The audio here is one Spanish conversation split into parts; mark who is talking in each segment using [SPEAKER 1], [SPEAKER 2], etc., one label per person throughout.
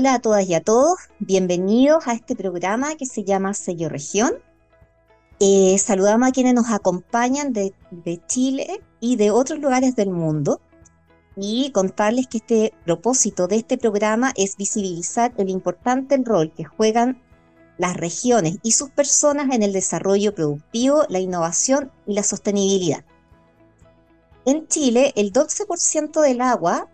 [SPEAKER 1] Hola a todas y a todos, bienvenidos a este programa que se llama Sello Región. Eh, saludamos a quienes nos acompañan de, de Chile y de otros lugares del mundo y contarles que este propósito de este programa es visibilizar el importante rol que juegan las regiones y sus personas en el desarrollo productivo, la innovación y la sostenibilidad. En Chile, el 12% del agua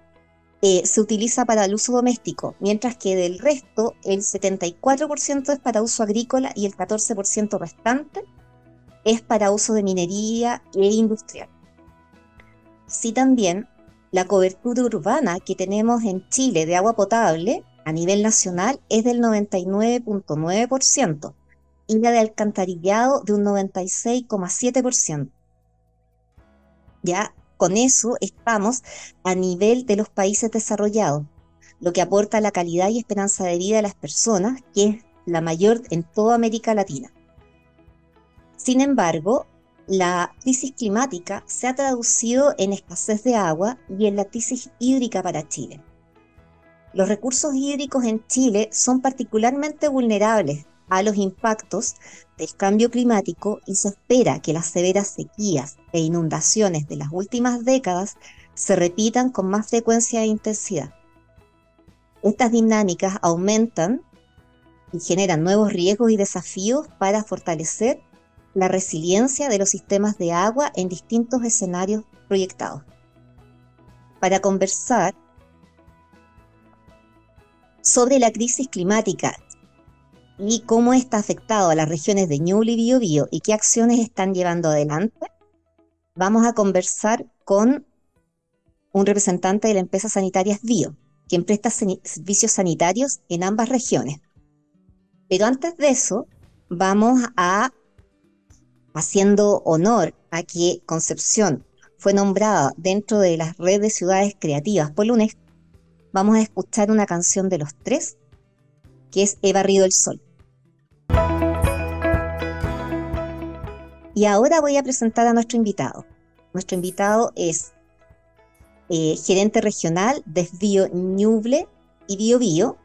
[SPEAKER 1] eh, se utiliza para el uso doméstico, mientras que del resto el 74% es para uso agrícola y el 14% restante es para uso de minería e industrial. Sí también la cobertura urbana que tenemos en Chile de agua potable a nivel nacional es del 99.9% y la de alcantarillado de un 96,7%. Ya con eso estamos a nivel de los países desarrollados, lo que aporta la calidad y esperanza de vida de las personas, que es la mayor en toda América Latina. Sin embargo, la crisis climática se ha traducido en escasez de agua y en la crisis hídrica para Chile. Los recursos hídricos en Chile son particularmente vulnerables a los impactos del cambio climático y se espera que las severas sequías e inundaciones de las últimas décadas se repitan con más frecuencia e intensidad. Estas dinámicas aumentan y generan nuevos riesgos y desafíos para fortalecer la resiliencia de los sistemas de agua en distintos escenarios proyectados. Para conversar sobre la crisis climática y cómo está afectado a las regiones de Ñuble y Biobío y qué acciones están llevando adelante, vamos a conversar con un representante de la empresa sanitaria Bio, quien presta servicios sanitarios en ambas regiones. Pero antes de eso, vamos a, haciendo honor a que Concepción fue nombrada dentro de las redes de ciudades creativas por lunes, vamos a escuchar una canción de los tres, que es He barrido el sol. Y ahora voy a presentar a nuestro invitado. Nuestro invitado es eh, gerente regional de Bio Ñuble y Bio Bio.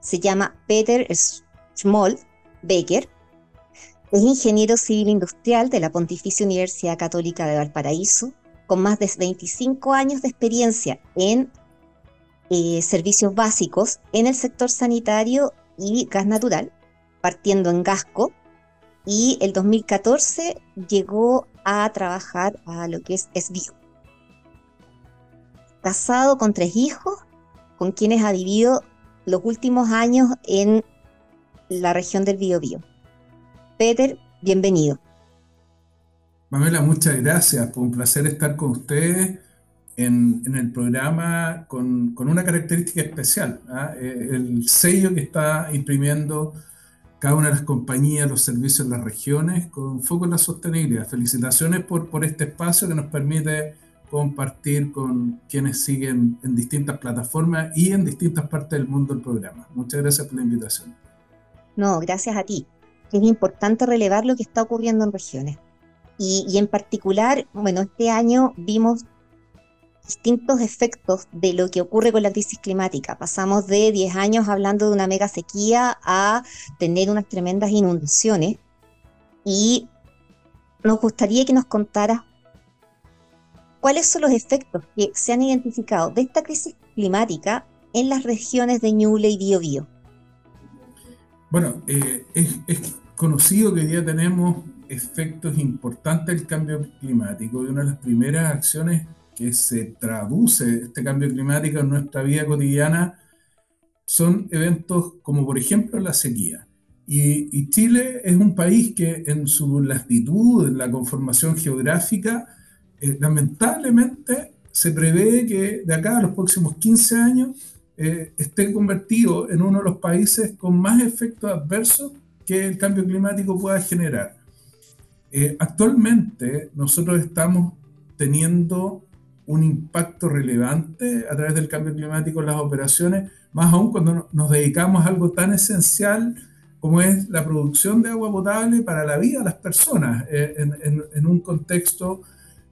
[SPEAKER 1] Se llama Peter Schmoll Baker. Es ingeniero civil industrial de la Pontificia Universidad Católica de Valparaíso, con más de 25 años de experiencia en eh, servicios básicos en el sector sanitario y gas natural, partiendo en Gasco, y el 2014 llegó a trabajar a lo que es SBIO. Casado con tres hijos, con quienes ha vivido los últimos años en la región del Biobío. Peter, bienvenido.
[SPEAKER 2] Mamela, muchas gracias. Fue un placer estar con ustedes en, el programa con, una característica especial. ¿ah? Eh, el sello que está imprimiendo cada una de las compañías, los servicios en las regiones, con foco en la sostenibilidad. Felicitaciones por, por este espacio que nos permite compartir con quienes siguen en distintas plataformas y en distintas partes del mundo el programa. Muchas gracias por la invitación.
[SPEAKER 1] No, gracias a ti. Es importante relevar lo que está ocurriendo en regiones. Y, y en particular, bueno, este año vimos distintos efectos de lo que ocurre con la crisis climática. Pasamos de 10 años hablando de una mega sequía a tener unas tremendas inundaciones y nos gustaría que nos contara cuáles son los efectos que se han identificado de esta crisis climática en las regiones de Ñuble y Biobío.
[SPEAKER 2] Bueno, eh, es, es, conocido que hoy día tenemos efectos importantes del cambio climático y una de las primeras acciones que se traduce este cambio climático en nuestra vida cotidiana son eventos como por ejemplo la sequía. Y, Chile es un país que en su latitud, en la conformación geográfica, eh, lamentablemente se prevé que de acá a los próximos 15 años eh, esté convertido en uno de los países con más efectos adversos que el cambio climático pueda generar. Eh, actualmente nosotros estamos teniendo un impacto relevante a través del cambio climático en las operaciones, más aún cuando nos dedicamos a algo tan esencial como es la producción de agua potable para la vida de las personas, eh, en, un contexto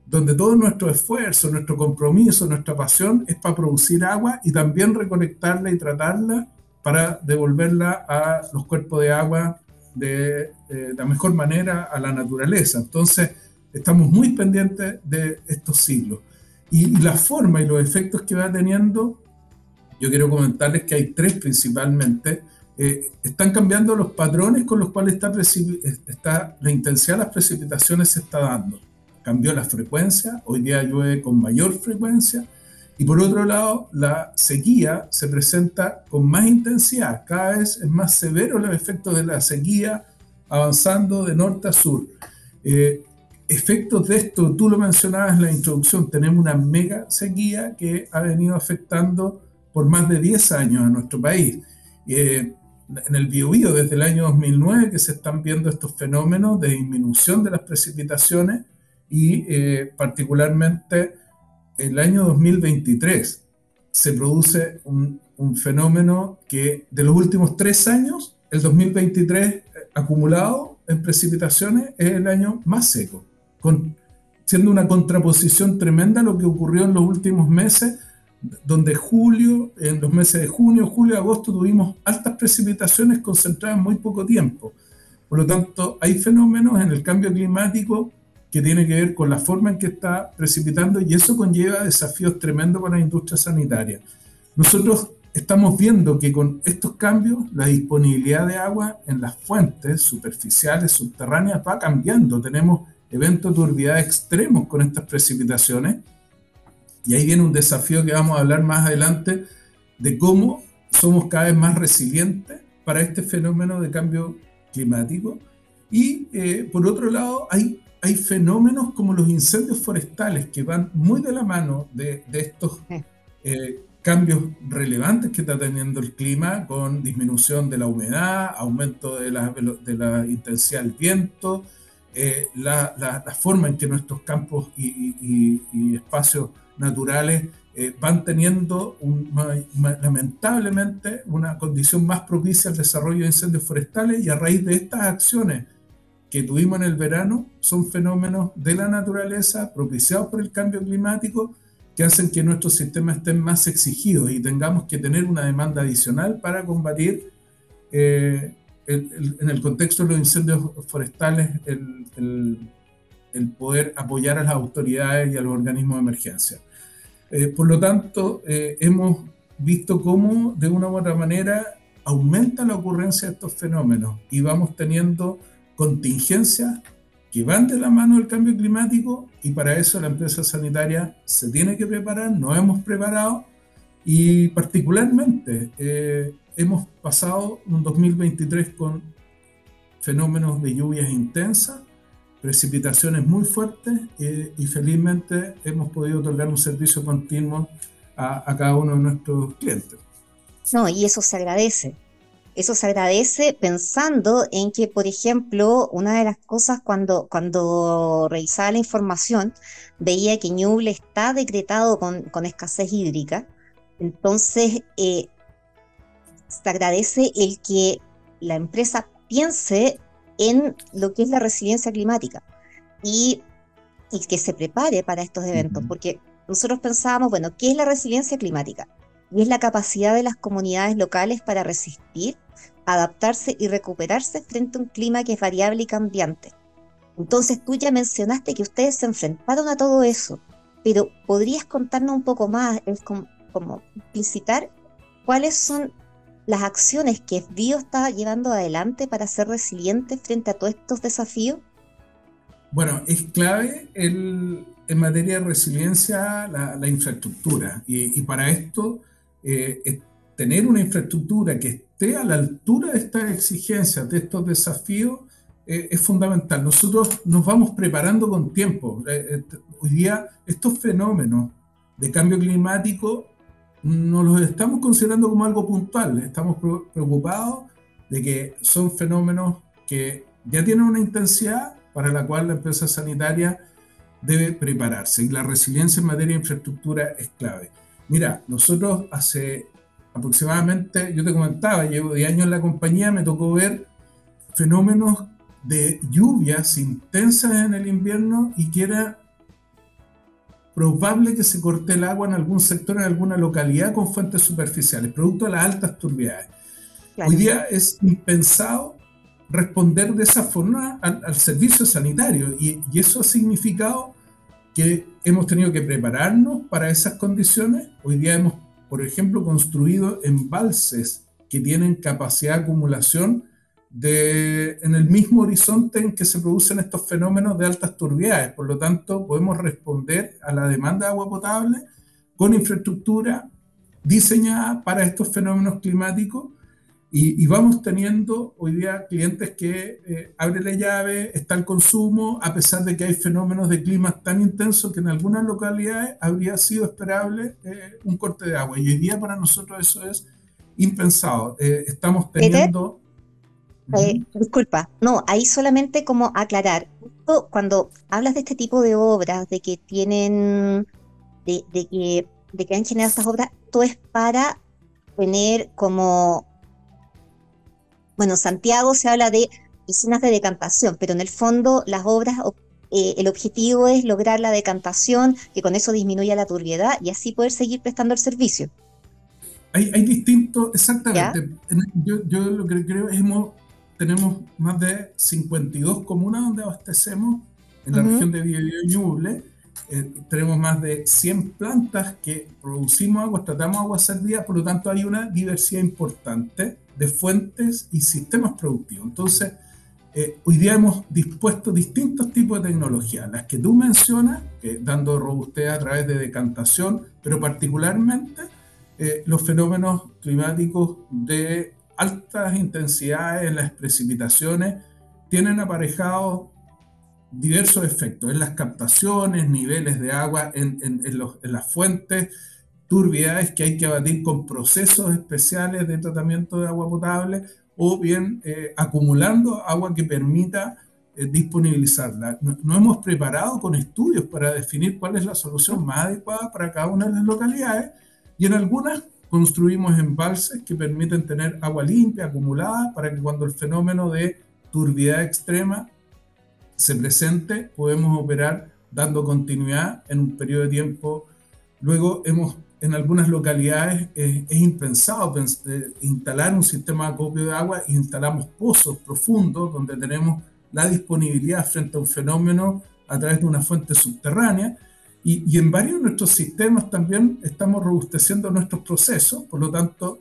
[SPEAKER 2] donde todo nuestro esfuerzo, nuestro compromiso, nuestra pasión es para producir agua y también recolectarla y tratarla para devolverla a los cuerpos de agua de, la mejor manera a la naturaleza. Entonces, estamos muy pendientes de estos ciclos. Y, la forma y los efectos que va teniendo, yo quiero comentarles que hay tres principalmente. Eh, están cambiando los patrones con los cuales está, está, la intensidad de las precipitaciones se está dando. Cambió la frecuencia, hoy día llueve con mayor frecuencia, y por otro lado, la sequía se presenta con más intensidad, cada vez es más severo el efecto de la sequía avanzando de norte a sur. Eh, efectos de esto, tú lo mencionabas en la introducción, tenemos una mega sequía que ha venido afectando por más de 10 años a nuestro país. Eh, en el Biobío, desde el año 2009, que se están viendo estos fenómenos de disminución de las precipitaciones y eh, particularmente el año 2023 se produce un, fenómeno que de los últimos tres años, el 2023 eh, acumulado en precipitaciones es el año más seco, siendo una contraposición tremenda a lo que ocurrió en los últimos meses, donde julio, en los meses de junio, julio, agosto tuvimos altas precipitaciones concentradas en muy poco tiempo. Por lo tanto, hay fenómenos en el cambio climático que tiene que ver con la forma en que está precipitando y eso conlleva desafíos tremendos para la industria sanitaria. Nosotros estamos viendo que con estos cambios la disponibilidad de agua en las fuentes superficiales, subterráneas, va cambiando. Tenemos eventos de turbidez extremos con estas precipitaciones y ahí viene un desafío que vamos a hablar más adelante de cómo somos cada vez más resilientes para este fenómeno de cambio climático. Y eh, por otro lado, hay hay fenómenos como los incendios forestales que van muy de la mano de, estos eh, cambios relevantes que está teniendo el clima con disminución de la humedad, aumento de la, de la intensidad del viento, eh, la, la, forma en que nuestros campos y, espacios naturales eh, van teniendo lamentablemente una condición más propicia al desarrollo de incendios forestales y a raíz de estas acciones que tuvimos en el verano son fenómenos de la naturaleza propiciados por el cambio climático que hacen que nuestros sistemas estén más exigidos y tengamos que tener una demanda adicional para combatir eh, en el contexto de los incendios forestales el, poder apoyar a las autoridades y a los organismos de emergencia. Eh, por lo tanto, eh, hemos visto cómo de una u otra manera aumenta la ocurrencia de estos fenómenos y vamos teniendo contingencias que van de la mano del cambio climático y para eso la empresa sanitaria se tiene que preparar, nos hemos preparado y particularmente eh, hemos pasado un 2023 con fenómenos de lluvias intensas, precipitaciones muy fuertes eh, y felizmente hemos podido otorgar un servicio continuo a, a cada uno de nuestros clientes.
[SPEAKER 1] No, y eso se agradece eso se agradece pensando en que, por ejemplo, una de las cosas cuando, cuando revisaba la información, veía que Ñuble está decretado con, escasez hídrica. Entonces, eh, se agradece el que la empresa piense en lo que es la resiliencia climática y, y que se prepare para estos eventos, porque nosotros pensábamos, bueno, ¿qué es la resiliencia climática? Y es la capacidad de las comunidades locales para resistir adaptarse y recuperarse frente a un clima que es variable y cambiante. Entonces tú ya mencionaste que ustedes se enfrentaron a todo eso, pero ¿podrías contarnos un poco más, es como, como explicitar cuáles son las acciones que Bio está llevando adelante para ser resiliente frente a todos estos desafíos?
[SPEAKER 2] Bueno, es clave en materia de resiliencia la, infraestructura y, para esto eh, tener una infraestructura que esté a la altura de estas exigencias, de estos desafíos, eh, es fundamental. Nosotros nos vamos preparando con tiempo. Eh, hoy día estos fenómenos de cambio climático no los estamos considerando como algo puntual. Estamos preocupados de que son fenómenos que ya tienen una intensidad para la cual la empresa sanitaria debe prepararse. Y la resiliencia en materia de infraestructura es clave. Mira, nosotros hace aproximadamente, yo te comentaba, llevo 10 años en la compañía, me tocó ver fenómenos de lluvias intensas en el invierno y que era probable que se corte el agua en algún sector, en alguna localidad con fuentes superficiales, producto de las altas turbidez. Hoy día es impensado responder de esa forma al, servicio sanitario y, y, eso ha significado que hemos tenido que prepararnos para esas condiciones. Hoy día hemos, por ejemplo, construido embalses que tienen capacidad de acumulación de, en el mismo horizonte en que se producen estos fenómenos de altas turbiedades. Por lo tanto, podemos responder a la demanda de agua potable con infraestructura diseñada para estos fenómenos climáticos y, vamos teniendo hoy día clientes que eh, abre la llave, está el consumo, a pesar de que hay fenómenos de clima tan intensos que en algunas localidades habría sido esperable eh, un corte de agua. Y hoy día para nosotros eso es impensado. Eh, estamos teniendo...
[SPEAKER 1] disculpa, no, ahí solamente como aclarar, cuando hablas de este tipo de obras, de que tienen, de, de que, de que han generado estas obras, todo es para tener como bueno, Santiago se habla de piscinas de decantación, pero en el fondo las obras, eh, el objetivo es lograr la decantación, que con eso disminuya la turbiedad y así poder seguir prestando el servicio.
[SPEAKER 2] Hay, hay distintos, exactamente. Yo, yo, lo que creo es que tenemos más de 52 comunas donde abastecemos en la región de Biobío y Ñuble. Eh, tenemos más de 100 plantas que producimos agua, tratamos agua servida, por lo tanto hay una diversidad importante de fuentes y sistemas productivos. Entonces, eh, hoy día hemos dispuesto distintos tipos de tecnología, las que tú mencionas, que dando robustez a través de decantación, pero particularmente eh, los fenómenos climáticos de altas intensidades en las precipitaciones tienen aparejados diversos efectos en las captaciones, niveles de agua en, en, en las fuentes, turbiedades que hay que abatir con procesos especiales de tratamiento de agua potable o bien eh, acumulando agua que permita eh, disponibilizarla. Nos hemos preparado con estudios para definir cuál es la solución más adecuada para cada una de las localidades y en algunas construimos embalses que permiten tener agua limpia, acumulada, para que cuando el fenómeno de turbiedad extrema se presente, podemos operar dando continuidad en un periodo de tiempo. Luego hemos en algunas localidades es impensado eh, instalar un sistema de acopio de agua e instalamos pozos profundos donde tenemos la disponibilidad frente a un fenómeno a través de una fuente subterránea. Y, en varios de nuestros sistemas también estamos robusteciendo nuestros procesos, por lo tanto,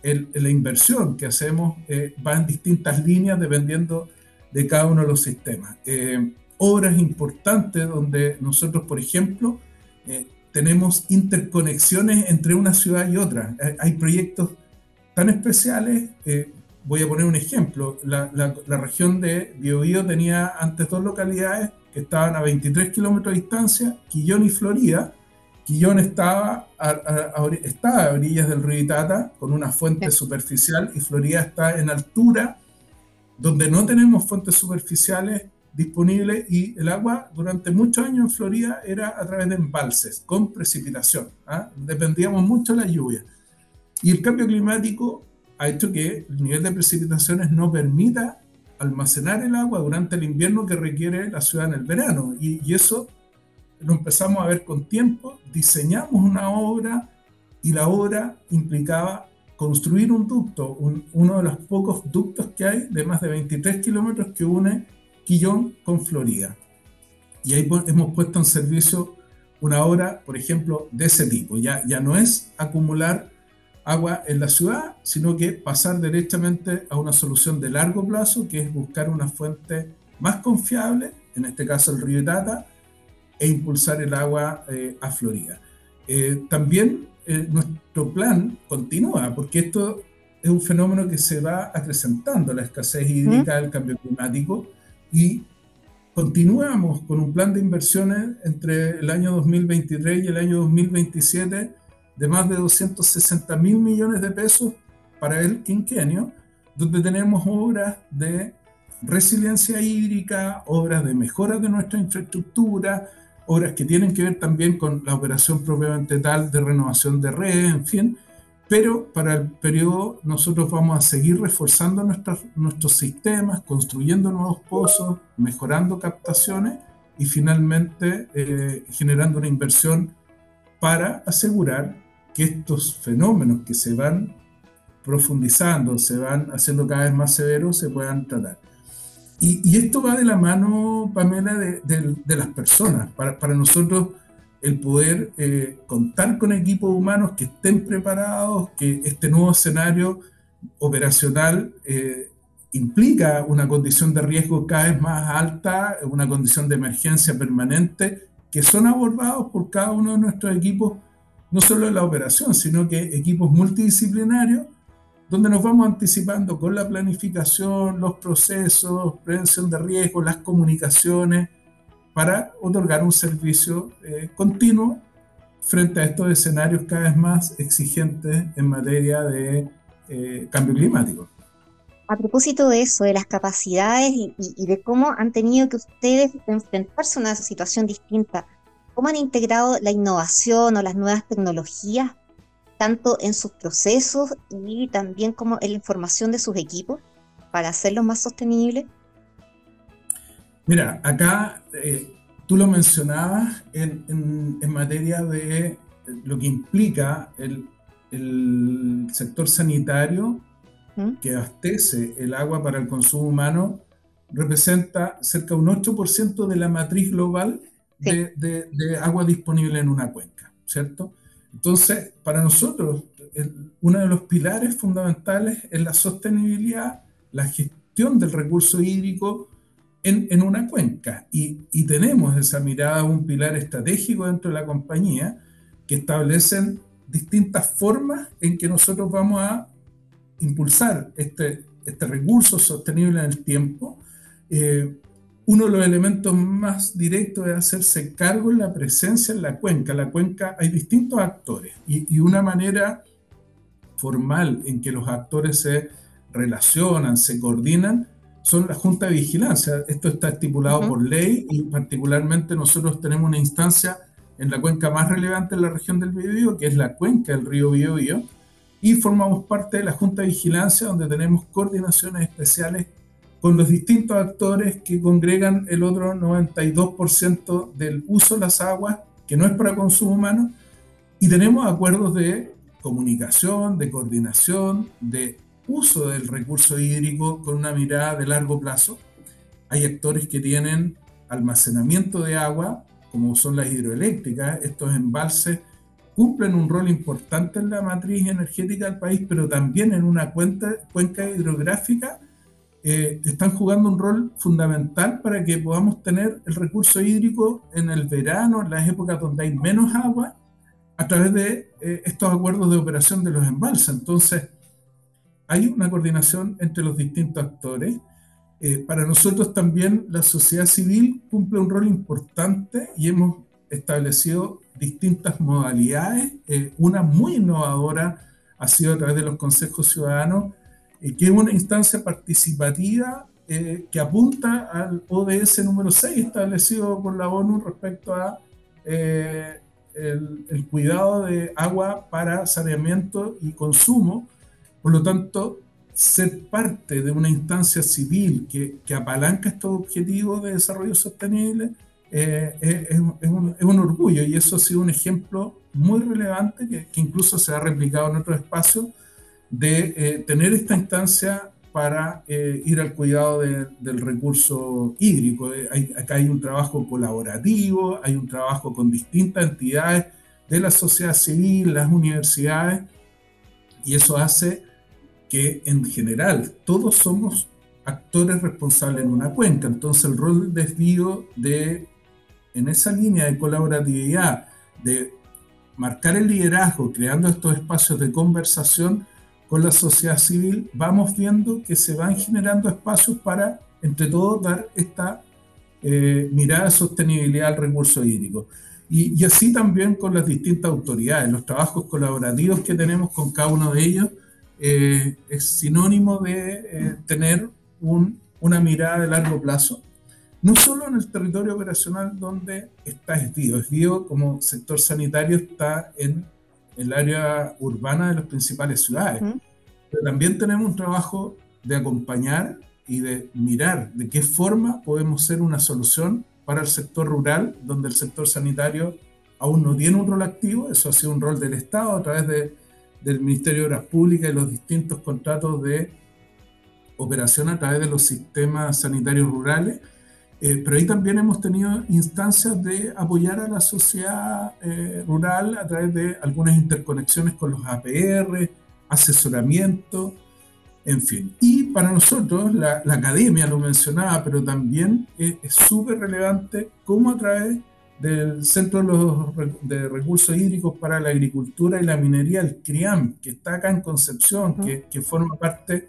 [SPEAKER 2] la inversión que hacemos eh, va en distintas líneas dependiendo de cada uno de los sistemas. Eh, obras importantes donde nosotros, por ejemplo, tenemos interconexiones entre una ciudad y otra. Hay proyectos tan especiales, eh, voy a poner un ejemplo, la, región de Biobío tenía antes dos localidades que estaban a 23 kilómetros de distancia, Quillón y Florida. Quillón estaba a, a orillas del río Itata con una fuente superficial y Florida está en altura donde no tenemos fuentes superficiales disponible y el agua durante muchos años en Florida era a través de embalses con precipitación. ¿ah? Dependíamos mucho de la lluvia. Y el cambio climático ha hecho que el nivel de precipitaciones no permita almacenar el agua durante el invierno que requiere la ciudad en el verano. Y, y eso lo empezamos a ver con tiempo, diseñamos una obra y la obra implicaba construir un ducto, uno de los pocos ductos que hay de más de 23 kilómetros que une Quillón con Florida. Y ahí hemos puesto en servicio una obra, por ejemplo, de ese tipo. Ya, ya no es acumular agua en la ciudad, sino que pasar directamente a una solución de largo plazo, que es buscar una fuente más confiable, en este caso el río Tata, e impulsar el agua eh, a Florida. Eh, también eh, nuestro plan continúa, porque esto es un fenómeno que se va acrecentando, la escasez hídrica, el cambio climático, y continuamos con un plan de inversiones entre el año 2023 y el año 2027 de más de 260 mil millones de pesos para el quinquenio, donde tenemos obras de resiliencia hídrica, obras de mejora de nuestra infraestructura, obras que tienen que ver también con la operación propiamente tal de renovación de redes, en fin, pero para el periodo nosotros vamos a seguir reforzando nuestros sistemas, construyendo nuevos pozos, mejorando captaciones y finalmente eh, generando una inversión para asegurar que estos fenómenos que se van profundizando, se van haciendo cada vez más severos, se puedan tratar. Y, esto va de la mano, Pamela, de, las personas. Para, para, nosotros, el poder eh, contar con equipos humanos que estén preparados, que este nuevo escenario operacional eh, implica una condición de riesgo cada vez más alta, una condición de emergencia permanente, que son abordados por cada uno de nuestros equipos, no solo en la operación, sino que equipos multidisciplinarios donde nos vamos anticipando con la planificación, los procesos, prevención de riesgos, las comunicaciones, para otorgar un servicio eh, continuo frente a estos escenarios cada vez más exigentes en materia de eh, cambio climático.
[SPEAKER 1] A propósito de eso, de las capacidades y, y, de cómo han tenido que ustedes enfrentarse a una situación distinta, ¿cómo han integrado la innovación o las nuevas tecnologías tanto en sus procesos y también como en la información de sus equipos para hacerlos más sostenibles?
[SPEAKER 2] Mira, acá eh, tú lo mencionabas en, materia de lo que implica el, sector sanitario ¿Mm? que abastece el agua para el consumo humano, representa cerca de un 8% de la matriz global de, de agua disponible en una cuenca, ¿cierto? Entonces, para nosotros, uno de los pilares fundamentales es la sostenibilidad, la gestión del recurso hídrico en, una cuenca. Y, tenemos esa mirada, un pilar estratégico dentro de la compañía que establecen distintas formas en que nosotros vamos a impulsar este, este recurso sostenible en el tiempo. Eh, uno de los elementos más directos es hacerse cargo en la presencia en la cuenca. En la cuenca hay distintos actores y, una manera formal en que los actores se relacionan, se coordinan, son la Junta de Vigilancia. Esto está estipulado por ley y particularmente nosotros tenemos una instancia en la cuenca más relevante en la región del Biobío, que es la cuenca del río Biobío, y formamos parte de la Junta de Vigilancia donde tenemos coordinaciones especiales con los distintos actores que congregan el otro 92% del uso de las aguas, que no es para consumo humano, y tenemos acuerdos de comunicación, de coordinación, de uso del recurso hídrico con una mirada de largo plazo. Hay actores que tienen almacenamiento de agua, como son las hidroeléctricas, estos embalses cumplen un rol importante en la matriz energética del país, pero también en una cuenca hidrográfica eh, están jugando un rol fundamental para que podamos tener el recurso hídrico en el verano, en las épocas donde hay menos agua, a través de eh, estos acuerdos de operación de los embalses. Entonces, hay una coordinación entre los distintos actores. Eh, para nosotros también la sociedad civil cumple un rol importante y hemos establecido distintas modalidades. una muy innovadora ha sido a través de los consejos ciudadanos eh, que es una instancia participativa eh, que apunta al ODS número 6 establecido por la ONU respecto a eh, el, cuidado de agua para saneamiento y consumo. Por lo tanto, ser parte de una instancia civil que, que apalanca estos objetivos de desarrollo sostenible es, es, un, es, un, orgullo y eso ha sido un ejemplo muy relevante que, que incluso se ha replicado en otros espacios de eh, tener esta instancia para eh, ir al cuidado del recurso hídrico. Eh, acá hay un trabajo colaborativo, hay un trabajo con distintas entidades de la sociedad civil, las universidades, y eso hace que en general todos somos actores responsables en una cuenca. Entonces el rol de desvío de, en esa línea de colaboratividad, de marcar el liderazgo, creando estos espacios de conversación, con la sociedad civil, vamos viendo que se van generando espacios para, entre todos, dar esta eh, mirada de sostenibilidad al recurso hídrico. Y, así también con las distintas autoridades, los trabajos colaborativos que tenemos con cada uno de ellos eh, es sinónimo de eh, tener una mirada de largo plazo, no solo en el territorio operacional donde está ESDIO, ESDIO como sector sanitario está en el área urbana de las principales ciudades. Pero también tenemos un trabajo de acompañar y de mirar de qué forma podemos ser una solución para el sector rural, donde el sector sanitario aún no tiene un rol activo, eso ha sido un rol del Estado a través de, del Ministerio de Obras Públicas y los distintos contratos de operación a través de los sistemas sanitarios rurales, eh, pero ahí también hemos tenido instancias de apoyar a la sociedad eh, rural a través de algunas interconexiones con los APR, asesoramiento, en fin. Y para nosotros, la, academia lo mencionaba, pero también es súper relevante cómo a través del Centro de, Recursos Hídricos para la Agricultura y la Minería, el CRIAM, que está acá en Concepción, que, forma parte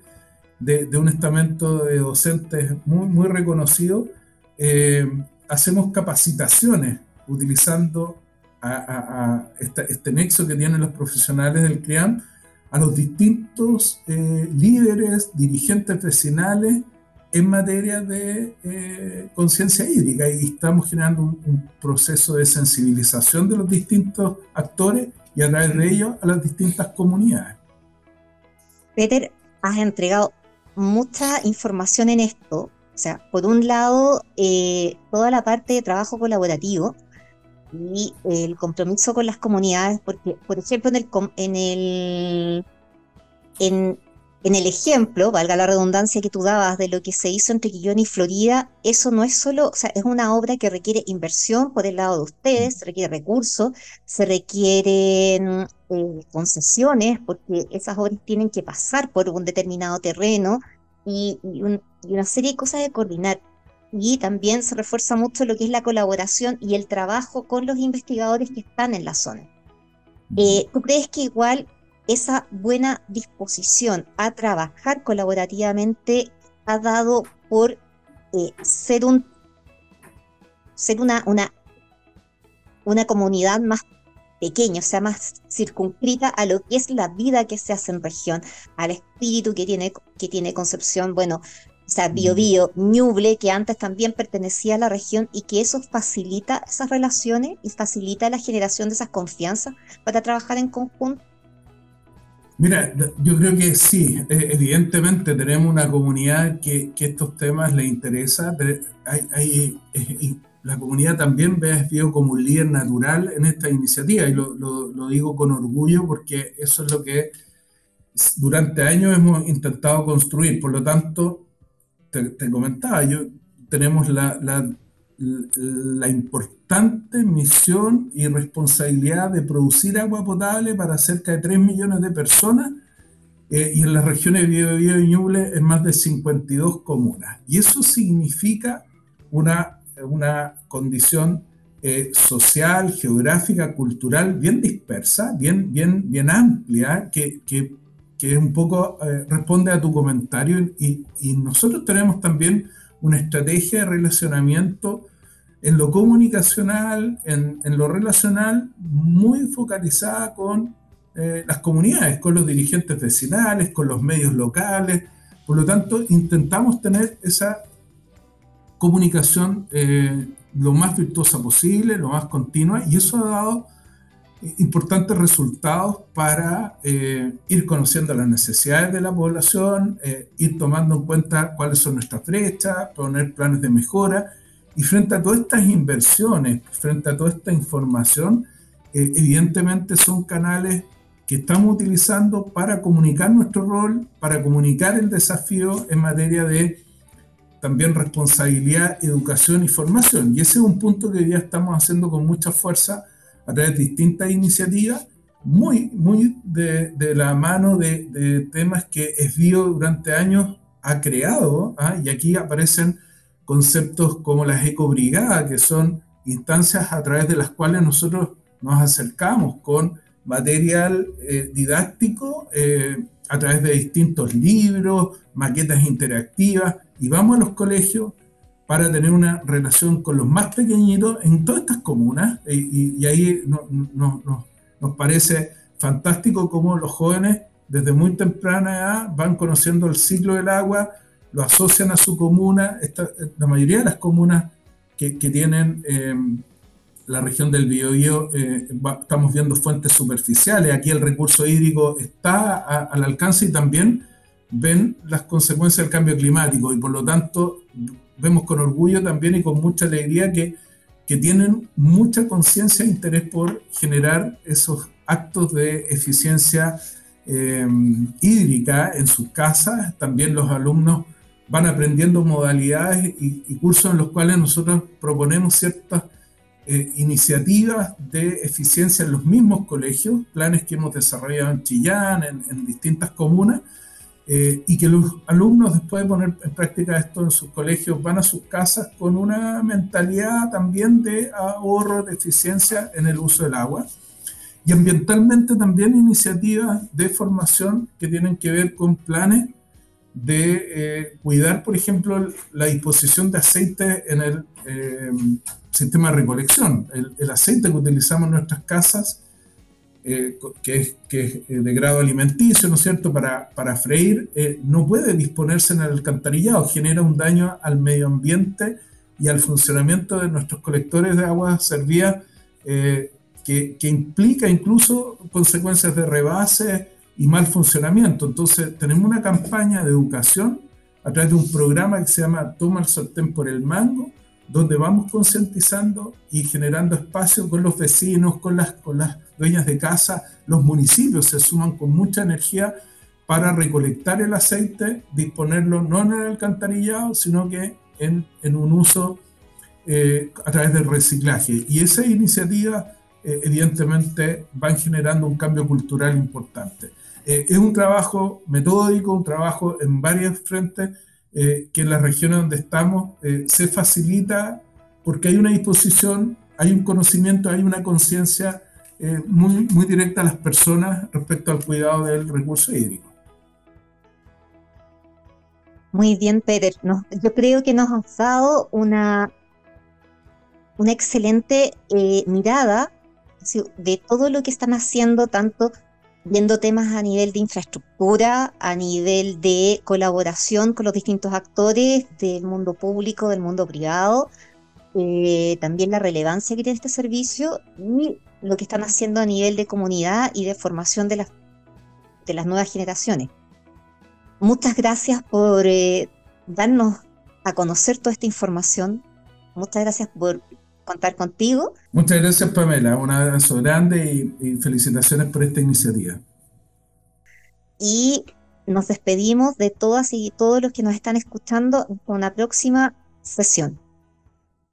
[SPEAKER 2] de, un estamento de docentes muy, muy reconocido, eh, hacemos capacitaciones utilizando a, este nexo que tienen los profesionales del CRIAM a los distintos eh, líderes, dirigentes vecinales en materia de eh, conciencia hídrica y estamos generando un, proceso de sensibilización de los distintos actores y a través de ellos a las distintas comunidades.
[SPEAKER 1] Peter, has entregado mucha información en esto. O sea, por un lado, eh, toda la parte de trabajo colaborativo y el compromiso con las comunidades, porque, por ejemplo, en el, en el, en, en el ejemplo, valga la redundancia que tú dabas de lo que se hizo entre Quillón y Florida, eso no es solo, o sea, es una obra que requiere inversión por el lado de ustedes, se requiere recursos, se requieren eh, concesiones, porque esas obras tienen que pasar por un determinado terreno y, una serie de cosas de coordinar. Y también se refuerza mucho lo que es la colaboración y el trabajo con los investigadores que están en la zona. Eh, ¿Tú crees que igual esa buena disposición a trabajar colaborativamente ha dado por eh, ser, un, ser una, una, una comunidad más pequeña, o sea, más circunscrita a lo que es la vida que se hace en región, al espíritu que tiene, que tiene Concepción, bueno, o sea, Bio Bio, Ñuble, que antes también pertenecía a la región y que eso facilita esas relaciones y facilita la generación de esas confianzas para trabajar en conjunto.
[SPEAKER 2] Mira, yo creo que sí, e, evidentemente tenemos una comunidad que, que estos temas le interesa. Hay, la comunidad también ve a Espío como un líder natural en esta iniciativa y lo, lo, digo con orgullo porque eso es lo que durante años hemos intentado construir. Por lo tanto, te, comentaba, yo tenemos la, la la importante misión y responsabilidad de producir agua potable para cerca de 3 millones de personas eh, y en las regiones de Biobío y Ñuble en más de 52 comunas. Y eso significa una, una condición eh, social, geográfica, cultural bien dispersa, bien, bien, bien amplia, que, que, que un poco eh, responde a tu comentario y, y nosotros tenemos también una estrategia de relacionamiento en lo comunicacional, en, lo relacional, muy focalizada con eh, las comunidades, con los dirigentes vecinales, con los medios locales. Por lo tanto, intentamos tener esa comunicación eh, lo más virtuosa posible, lo más continua, y eso ha dado importantes resultados para eh, ir conociendo las necesidades de la población, eh, ir tomando en cuenta cuáles son nuestras brechas, poner planes de mejora. Y frente a todas estas inversiones, frente a toda esta información, eh, evidentemente son canales que estamos utilizando para comunicar nuestro rol, para comunicar el desafío en materia de también responsabilidad, educación y formación. Y ese es un punto que ya estamos haciendo con mucha fuerza a través de distintas iniciativas, muy, muy de, de la mano de, temas que ESBIO durante años ha creado, ¿ah? y aquí aparecen conceptos como las ecobrigadas, que son instancias a través de las cuales nosotros nos acercamos con material eh, didáctico eh, a través de distintos libros, maquetas interactivas, y vamos a los colegios para tener una relación con los más pequeñitos en todas estas comunas. Eh, y, ahí nos parece fantástico cómo los jóvenes desde muy temprana edad van conociendo el ciclo del agua, lo asocian a su comuna. la mayoría de las comunas que, tienen em, la región del Biobío, eh, estamos viendo fuentes superficiales. Aquí el recurso hídrico está al alcance y también ven las consecuencias del cambio climático y por lo tanto vemos con orgullo también y con mucha alegría que, que tienen mucha conciencia e interés por generar esos actos de eficiencia eh, hídrica en sus casas. También los alumnos van aprendiendo modalidades y, cursos en los cuales nosotros proponemos ciertas eh, iniciativas de eficiencia en los mismos colegios, planes que hemos desarrollado en Chillán, en, distintas comunas, eh, y que los alumnos después de poner en práctica esto en sus colegios van a sus casas con una mentalidad también de ahorro, de eficiencia en el uso del agua. Y ambientalmente también iniciativas de formación que tienen que ver con planes de eh, cuidar, por ejemplo, la disposición de aceite en el eh, sistema de recolección. El, aceite que utilizamos en nuestras casas, eh, que, es, que, es, de grado alimenticio, ¿no es cierto?, para, para freír, no puede disponerse en el alcantarillado, genera un daño al medio ambiente y al funcionamiento de nuestros colectores de agua servida, que, que implica incluso consecuencias de rebase y mal funcionamiento. Entonces, tenemos una campaña de educación a través de un programa que se llama Toma el sartén por el mango, donde vamos concientizando y generando espacio con los vecinos, con las, con las dueñas de casa, los municipios se suman con mucha energía para recolectar el aceite, disponerlo no en el alcantarillado, sino que en, en un uso eh, a través del reciclaje. Y esa iniciativa eh, evidentemente van generando un cambio cultural importante. Eh, es un trabajo metódico, un trabajo en varios frentes eh, que en las regiones donde estamos eh, se facilita porque hay una disposición, hay un conocimiento, hay una conciencia muy, muy directa a las personas respecto al cuidado del recurso hídrico.
[SPEAKER 1] Muy bien, Peter. yo creo que nos has dado una, una excelente mirada de todo lo que están haciendo tanto viendo temas a nivel de infraestructura, a nivel de colaboración con los distintos actores del mundo público, del mundo privado, eh, también la relevancia que tiene este servicio y lo que están haciendo a nivel de comunidad y de formación de las, de las nuevas generaciones. Muchas gracias por eh, darnos a conocer toda esta información. Muchas gracias por contar contigo.
[SPEAKER 2] Muchas gracias, Pamela. Un abrazo grande y, felicitaciones por esta iniciativa.
[SPEAKER 1] Y nos despedimos de todas y todos los que nos están escuchando con la próxima sesión.